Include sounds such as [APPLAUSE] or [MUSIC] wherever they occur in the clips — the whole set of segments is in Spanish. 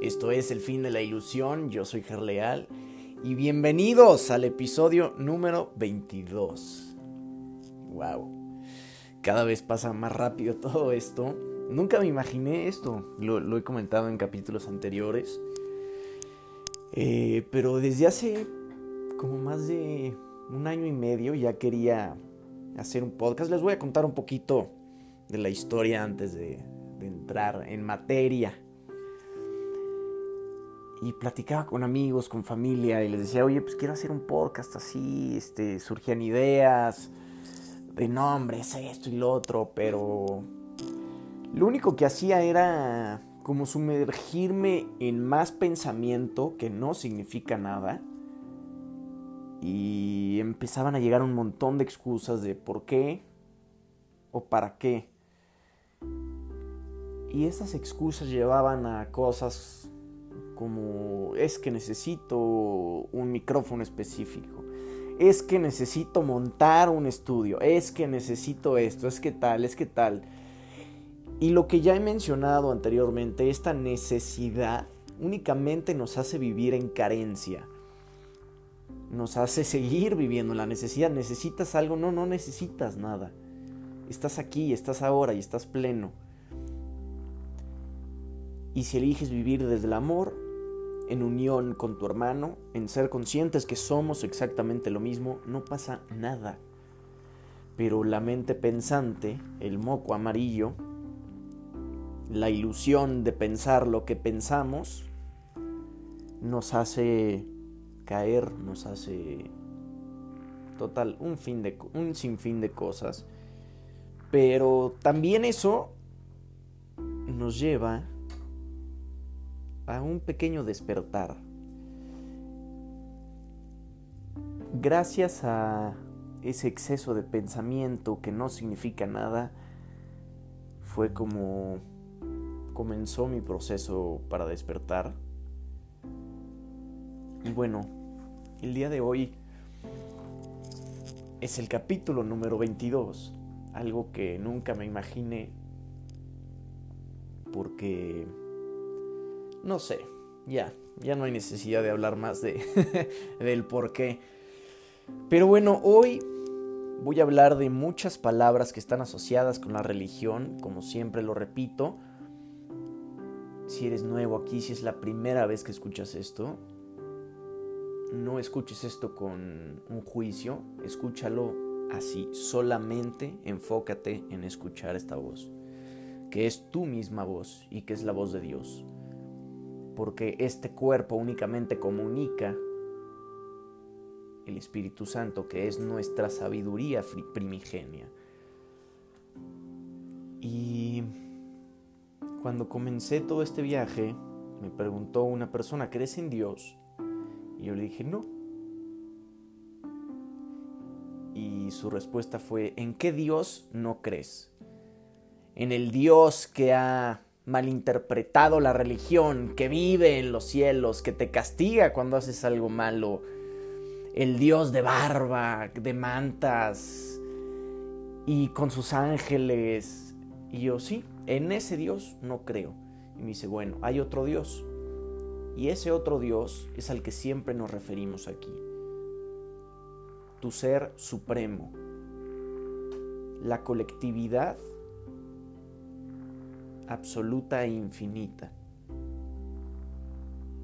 Esto es El fin de la ilusión, yo soy Gerleal y bienvenidos al episodio número 22. Wow, cada vez pasa más rápido [LAUGHS] todo esto. Nunca me imaginé esto, lo, he comentado en capítulos anteriores. Eh, pero desde hace como más de un año y medio ya quería hacer un podcast. Les voy a contar un poquito de la historia antes de entrar en materia y platicaba con amigos, con familia y les decía, oye, pues quiero hacer un podcast así, este, surgían ideas de nombres, esto y lo otro, pero lo único que hacía era como sumergirme en más pensamiento que no significa nada y empezaban a llegar un montón de excusas de por qué o para qué. Y esas excusas llevaban a cosas como es que necesito un micrófono específico, es que necesito montar un estudio, es que necesito esto, es que tal, es que tal. Y lo que ya he mencionado anteriormente, esta necesidad únicamente nos hace vivir en carencia. Nos hace seguir viviendo la necesidad. ¿Necesitas algo? No, no necesitas nada. Estás aquí, estás ahora y estás pleno. Y si eliges vivir desde el amor, en unión con tu hermano, en ser conscientes que somos exactamente lo mismo, no pasa nada. Pero la mente pensante, el moco amarillo, la ilusión de pensar lo que pensamos, nos hace caer, nos hace total un fin de un sinfín de cosas. Pero también eso nos lleva a un pequeño despertar. Gracias a ese exceso de pensamiento que no significa nada, fue como comenzó mi proceso para despertar. Y bueno, el día de hoy es el capítulo número 22, algo que nunca me imaginé porque no sé, ya, ya no hay necesidad de hablar más de, [LAUGHS] del por qué. Pero bueno, hoy voy a hablar de muchas palabras que están asociadas con la religión, como siempre lo repito. Si eres nuevo aquí, si es la primera vez que escuchas esto, no escuches esto con un juicio, escúchalo así, solamente enfócate en escuchar esta voz, que es tu misma voz y que es la voz de Dios porque este cuerpo únicamente comunica el Espíritu Santo, que es nuestra sabiduría primigenia. Y cuando comencé todo este viaje, me preguntó una persona, ¿crees en Dios? Y yo le dije, no. Y su respuesta fue, ¿en qué Dios no crees? En el Dios que ha malinterpretado la religión, que vive en los cielos, que te castiga cuando haces algo malo, el Dios de barba, de mantas y con sus ángeles. Y yo sí, en ese Dios no creo. Y me dice, bueno, hay otro Dios. Y ese otro Dios es al que siempre nos referimos aquí. Tu ser supremo. La colectividad absoluta e infinita.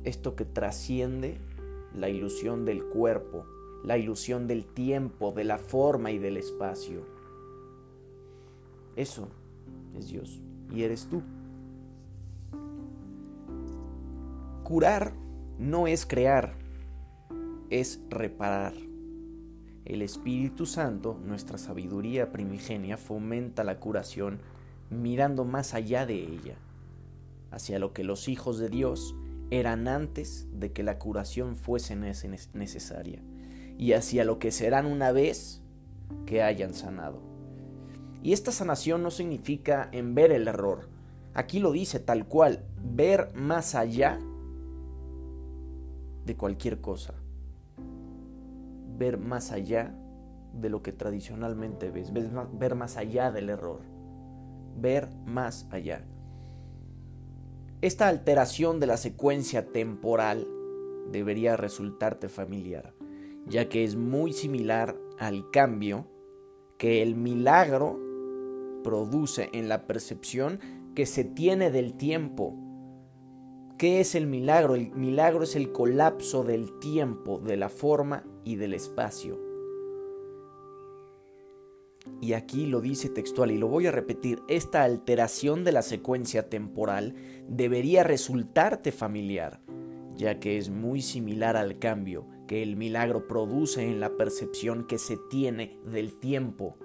Esto que trasciende la ilusión del cuerpo, la ilusión del tiempo, de la forma y del espacio. Eso es Dios y eres tú. Curar no es crear, es reparar. El Espíritu Santo, nuestra sabiduría primigenia, fomenta la curación mirando más allá de ella, hacia lo que los hijos de Dios eran antes de que la curación fuese necesaria, y hacia lo que serán una vez que hayan sanado. Y esta sanación no significa en ver el error, aquí lo dice tal cual, ver más allá de cualquier cosa, ver más allá de lo que tradicionalmente ves, ver más allá del error ver más allá. Esta alteración de la secuencia temporal debería resultarte familiar, ya que es muy similar al cambio que el milagro produce en la percepción que se tiene del tiempo. ¿Qué es el milagro? El milagro es el colapso del tiempo, de la forma y del espacio. Y aquí lo dice textual y lo voy a repetir, esta alteración de la secuencia temporal debería resultarte familiar, ya que es muy similar al cambio que el milagro produce en la percepción que se tiene del tiempo.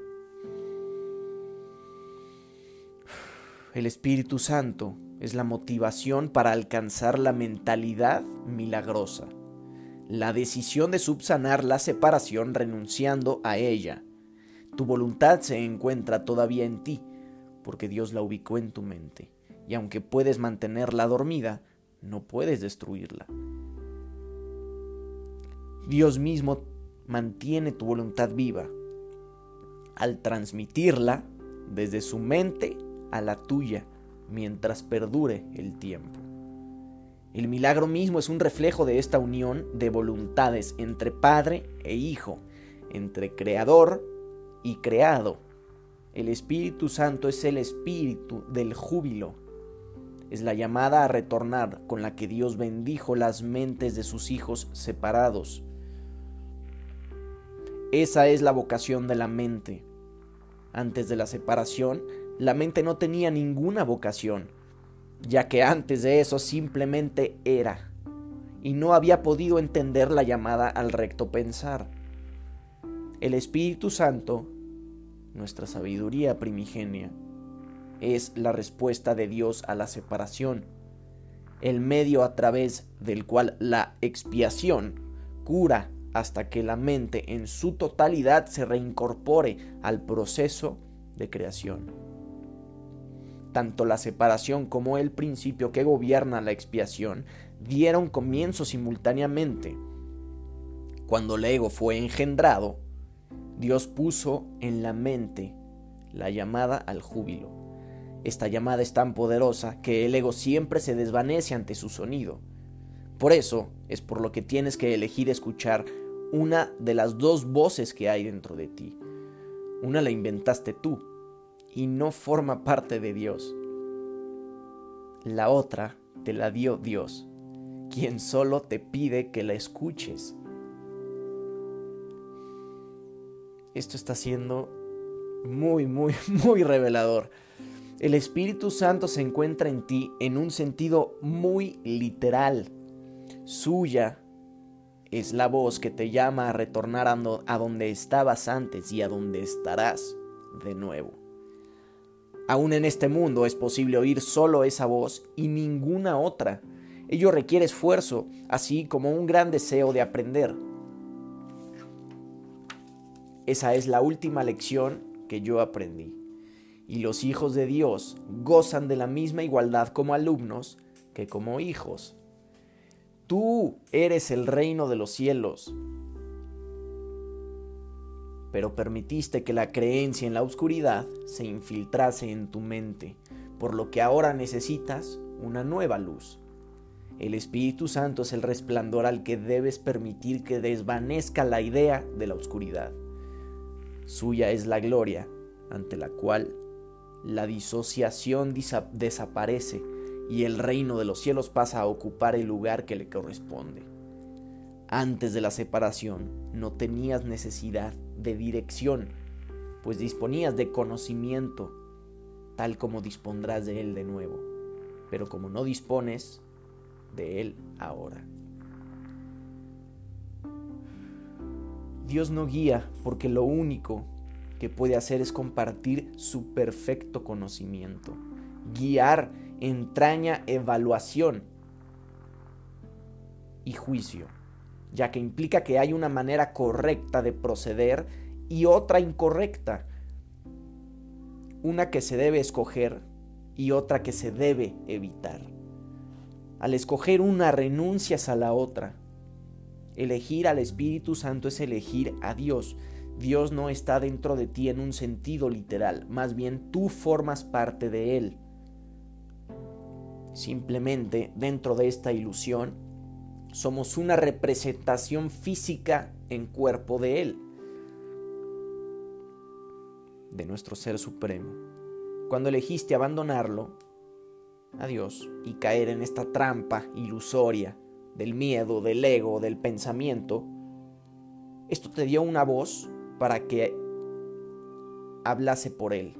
El Espíritu Santo es la motivación para alcanzar la mentalidad milagrosa, la decisión de subsanar la separación renunciando a ella. Tu voluntad se encuentra todavía en ti, porque Dios la ubicó en tu mente, y aunque puedes mantenerla dormida, no puedes destruirla. Dios mismo mantiene tu voluntad viva al transmitirla desde su mente a la tuya mientras perdure el tiempo. El milagro mismo es un reflejo de esta unión de voluntades entre Padre e Hijo, entre Creador y creado. El Espíritu Santo es el espíritu del júbilo. Es la llamada a retornar con la que Dios bendijo las mentes de sus hijos separados. Esa es la vocación de la mente. Antes de la separación, la mente no tenía ninguna vocación, ya que antes de eso simplemente era, y no había podido entender la llamada al recto pensar. El Espíritu Santo, nuestra sabiduría primigenia, es la respuesta de Dios a la separación, el medio a través del cual la expiación cura hasta que la mente en su totalidad se reincorpore al proceso de creación tanto la separación como el principio que gobierna la expiación dieron comienzo simultáneamente. Cuando el ego fue engendrado, Dios puso en la mente la llamada al júbilo. Esta llamada es tan poderosa que el ego siempre se desvanece ante su sonido. Por eso es por lo que tienes que elegir escuchar una de las dos voces que hay dentro de ti. Una la inventaste tú, y no forma parte de Dios. La otra te la dio Dios, quien solo te pide que la escuches. Esto está siendo muy, muy, [LAUGHS] muy revelador. El Espíritu Santo se encuentra en ti en un sentido muy literal. Suya es la voz que te llama a retornar a donde estabas antes y a donde estarás de nuevo. Aún en este mundo es posible oír solo esa voz y ninguna otra. Ello requiere esfuerzo, así como un gran deseo de aprender. Esa es la última lección que yo aprendí. Y los hijos de Dios gozan de la misma igualdad como alumnos que como hijos. Tú eres el reino de los cielos, pero permitiste que la creencia en la oscuridad se infiltrase en tu mente, por lo que ahora necesitas una nueva luz. El Espíritu Santo es el resplandor al que debes permitir que desvanezca la idea de la oscuridad. Suya es la gloria, ante la cual la disociación desaparece y el reino de los cielos pasa a ocupar el lugar que le corresponde. Antes de la separación no tenías necesidad de dirección, pues disponías de conocimiento, tal como dispondrás de él de nuevo, pero como no dispones de él ahora. Dios no guía porque lo único que puede hacer es compartir su perfecto conocimiento. Guiar entraña evaluación y juicio ya que implica que hay una manera correcta de proceder y otra incorrecta. Una que se debe escoger y otra que se debe evitar. Al escoger una renuncias a la otra. Elegir al Espíritu Santo es elegir a Dios. Dios no está dentro de ti en un sentido literal, más bien tú formas parte de Él. Simplemente dentro de esta ilusión somos una representación física en cuerpo de Él, de nuestro Ser Supremo. Cuando elegiste abandonarlo, a Dios, y caer en esta trampa ilusoria del miedo, del ego, del pensamiento, esto te dio una voz para que hablase por Él,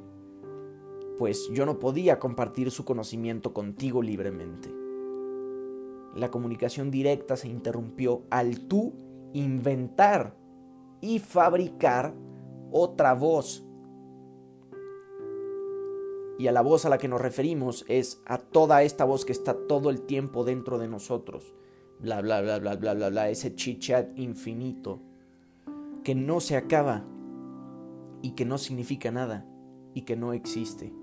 pues yo no podía compartir su conocimiento contigo libremente la comunicación directa se interrumpió al tú inventar y fabricar otra voz. Y a la voz a la que nos referimos es a toda esta voz que está todo el tiempo dentro de nosotros. Bla, bla, bla, bla, bla, bla, bla, ese chichat infinito que no se acaba y que no significa nada y que no existe.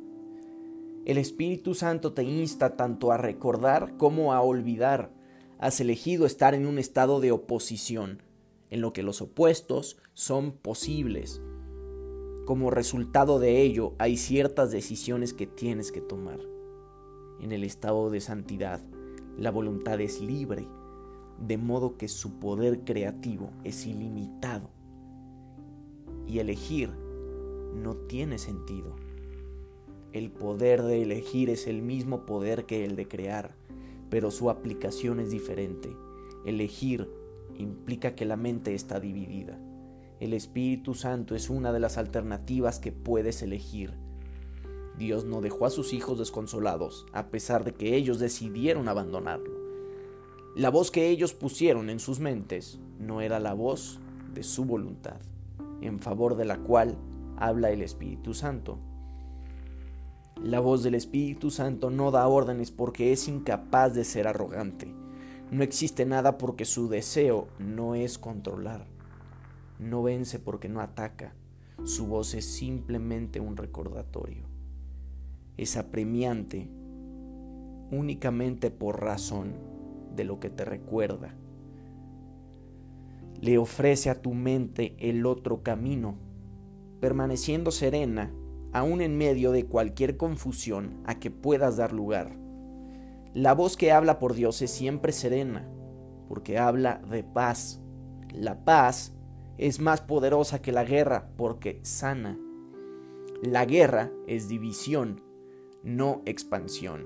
El Espíritu Santo te insta tanto a recordar como a olvidar. Has elegido estar en un estado de oposición, en lo que los opuestos son posibles. Como resultado de ello, hay ciertas decisiones que tienes que tomar. En el estado de santidad, la voluntad es libre, de modo que su poder creativo es ilimitado. Y elegir no tiene sentido. El poder de elegir es el mismo poder que el de crear, pero su aplicación es diferente. Elegir implica que la mente está dividida. El Espíritu Santo es una de las alternativas que puedes elegir. Dios no dejó a sus hijos desconsolados, a pesar de que ellos decidieron abandonarlo. La voz que ellos pusieron en sus mentes no era la voz de su voluntad, en favor de la cual habla el Espíritu Santo. La voz del Espíritu Santo no da órdenes porque es incapaz de ser arrogante. No existe nada porque su deseo no es controlar. No vence porque no ataca. Su voz es simplemente un recordatorio. Es apremiante únicamente por razón de lo que te recuerda. Le ofrece a tu mente el otro camino, permaneciendo serena aún en medio de cualquier confusión a que puedas dar lugar. La voz que habla por Dios es siempre serena, porque habla de paz. La paz es más poderosa que la guerra porque sana. La guerra es división, no expansión.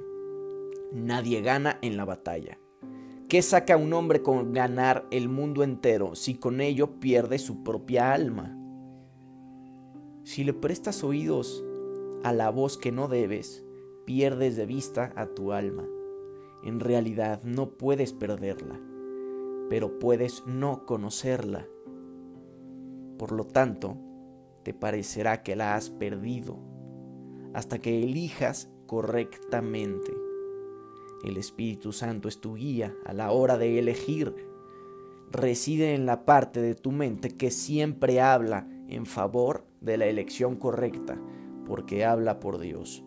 Nadie gana en la batalla. ¿Qué saca un hombre con ganar el mundo entero si con ello pierde su propia alma? Si le prestas oídos a la voz que no debes, pierdes de vista a tu alma. En realidad no puedes perderla, pero puedes no conocerla. Por lo tanto, te parecerá que la has perdido hasta que elijas correctamente. El Espíritu Santo es tu guía a la hora de elegir. Reside en la parte de tu mente que siempre habla en favor de la elección correcta, porque habla por Dios.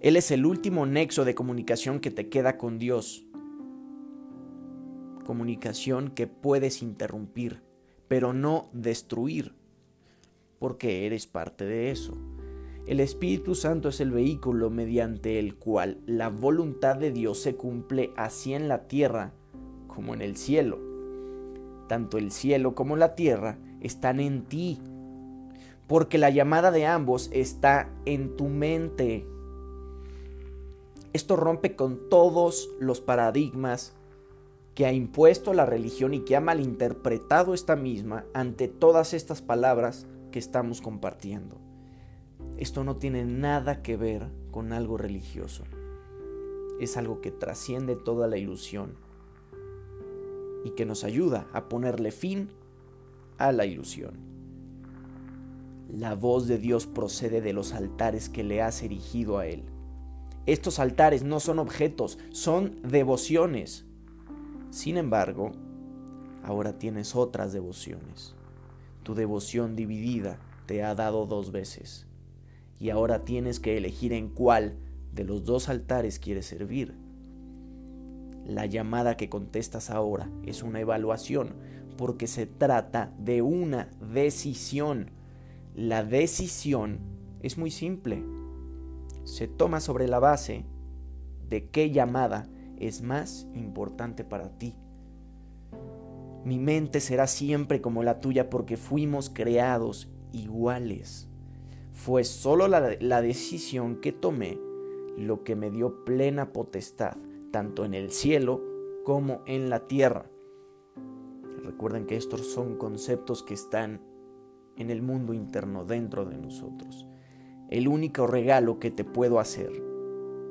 Él es el último nexo de comunicación que te queda con Dios. Comunicación que puedes interrumpir, pero no destruir, porque eres parte de eso. El Espíritu Santo es el vehículo mediante el cual la voluntad de Dios se cumple así en la tierra como en el cielo. Tanto el cielo como la tierra están en ti, porque la llamada de ambos está en tu mente. Esto rompe con todos los paradigmas que ha impuesto la religión y que ha malinterpretado esta misma ante todas estas palabras que estamos compartiendo. Esto no tiene nada que ver con algo religioso. Es algo que trasciende toda la ilusión y que nos ayuda a ponerle fin a la ilusión. La voz de Dios procede de los altares que le has erigido a Él. Estos altares no son objetos, son devociones. Sin embargo, ahora tienes otras devociones. Tu devoción dividida te ha dado dos veces. Y ahora tienes que elegir en cuál de los dos altares quieres servir. La llamada que contestas ahora es una evaluación porque se trata de una decisión la decisión es muy simple. Se toma sobre la base de qué llamada es más importante para ti. Mi mente será siempre como la tuya porque fuimos creados iguales. Fue solo la, la, decisión que tomé lo que me dio plena potestad, tanto en el cielo como en la tierra. Recuerden que estos son conceptos que están en el mundo interno dentro de nosotros. El único regalo que te puedo hacer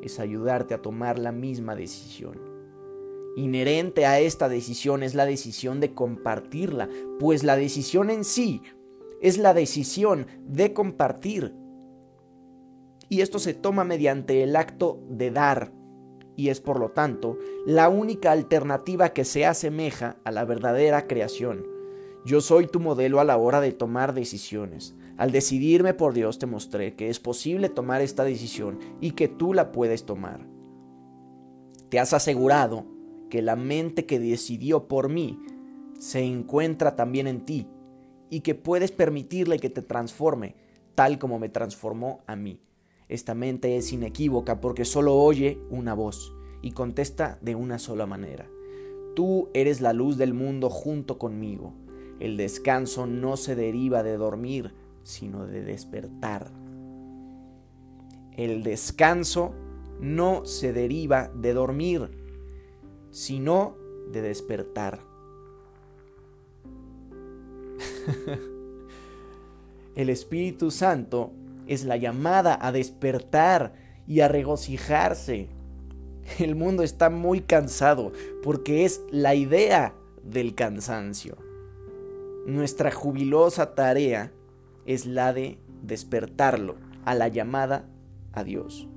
es ayudarte a tomar la misma decisión. Inherente a esta decisión es la decisión de compartirla, pues la decisión en sí es la decisión de compartir. Y esto se toma mediante el acto de dar, y es por lo tanto la única alternativa que se asemeja a la verdadera creación. Yo soy tu modelo a la hora de tomar decisiones. Al decidirme por Dios te mostré que es posible tomar esta decisión y que tú la puedes tomar. Te has asegurado que la mente que decidió por mí se encuentra también en ti y que puedes permitirle que te transforme tal como me transformó a mí. Esta mente es inequívoca porque solo oye una voz y contesta de una sola manera. Tú eres la luz del mundo junto conmigo. El descanso no se deriva de dormir, sino de despertar. El descanso no se deriva de dormir, sino de despertar. [LAUGHS] El Espíritu Santo es la llamada a despertar y a regocijarse. El mundo está muy cansado porque es la idea del cansancio. Nuestra jubilosa tarea es la de despertarlo a la llamada a Dios.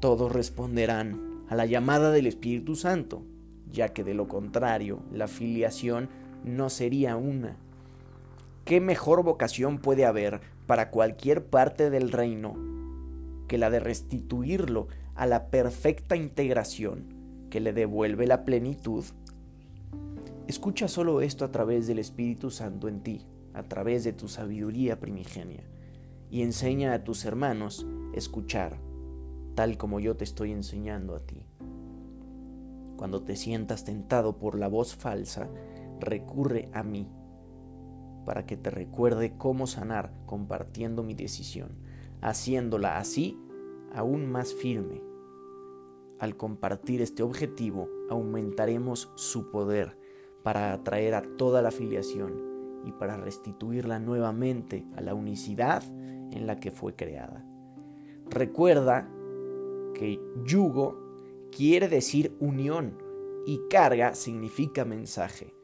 Todos responderán a la llamada del Espíritu Santo, ya que de lo contrario la filiación no sería una. ¿Qué mejor vocación puede haber para cualquier parte del reino que la de restituirlo a la perfecta integración que le devuelve la plenitud? Escucha solo esto a través del Espíritu Santo en ti, a través de tu sabiduría primigenia, y enseña a tus hermanos escuchar, tal como yo te estoy enseñando a ti. Cuando te sientas tentado por la voz falsa, recurre a mí para que te recuerde cómo sanar compartiendo mi decisión, haciéndola así aún más firme. Al compartir este objetivo, aumentaremos su poder para atraer a toda la filiación y para restituirla nuevamente a la unicidad en la que fue creada. Recuerda que yugo quiere decir unión y carga significa mensaje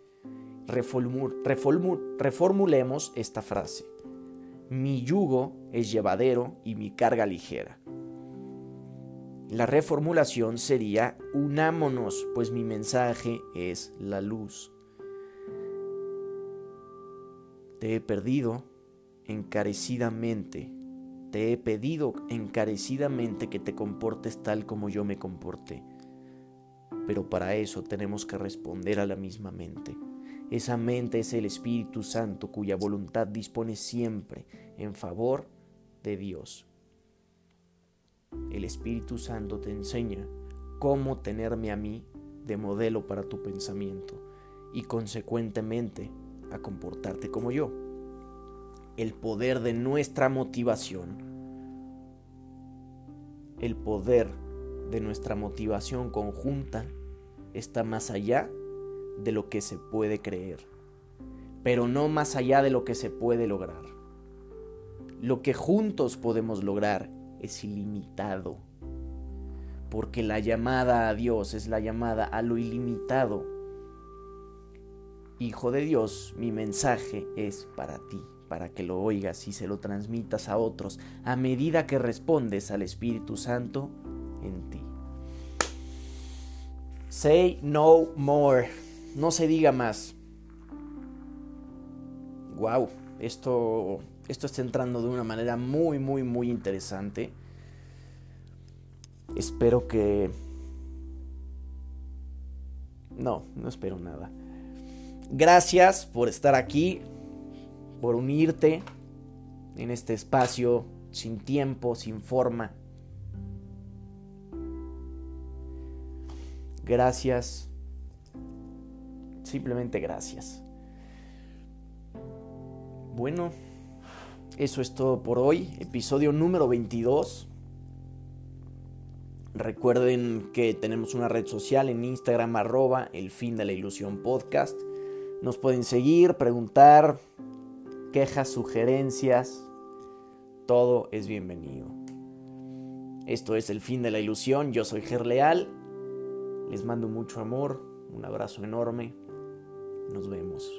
reformulemos esta frase. Mi yugo es llevadero y mi carga ligera. La reformulación sería unámonos, pues mi mensaje es la luz. Te he perdido encarecidamente. Te he pedido encarecidamente que te comportes tal como yo me comporté. Pero para eso tenemos que responder a la misma mente. Esa mente es el Espíritu Santo cuya voluntad dispone siempre en favor de Dios. El Espíritu Santo te enseña cómo tenerme a mí de modelo para tu pensamiento y consecuentemente a comportarte como yo. El poder de nuestra motivación, el poder de nuestra motivación conjunta está más allá de lo que se puede creer, pero no más allá de lo que se puede lograr. Lo que juntos podemos lograr es ilimitado, porque la llamada a Dios es la llamada a lo ilimitado. Hijo de Dios, mi mensaje es para ti, para que lo oigas y se lo transmitas a otros a medida que respondes al Espíritu Santo en ti. Say no more no se diga más. Wow, esto, esto está entrando de una manera muy, muy, muy interesante. Espero que... No, no espero nada. Gracias por estar aquí, por unirte en este espacio sin tiempo, sin forma. Gracias. Simplemente gracias. Bueno, eso es todo por hoy. Episodio número 22. Recuerden que tenemos una red social en Instagram arroba el fin de la ilusión podcast. Nos pueden seguir, preguntar, quejas, sugerencias. Todo es bienvenido. Esto es el fin de la ilusión. Yo soy Gerleal. Les mando mucho amor, un abrazo enorme. Nos vemos.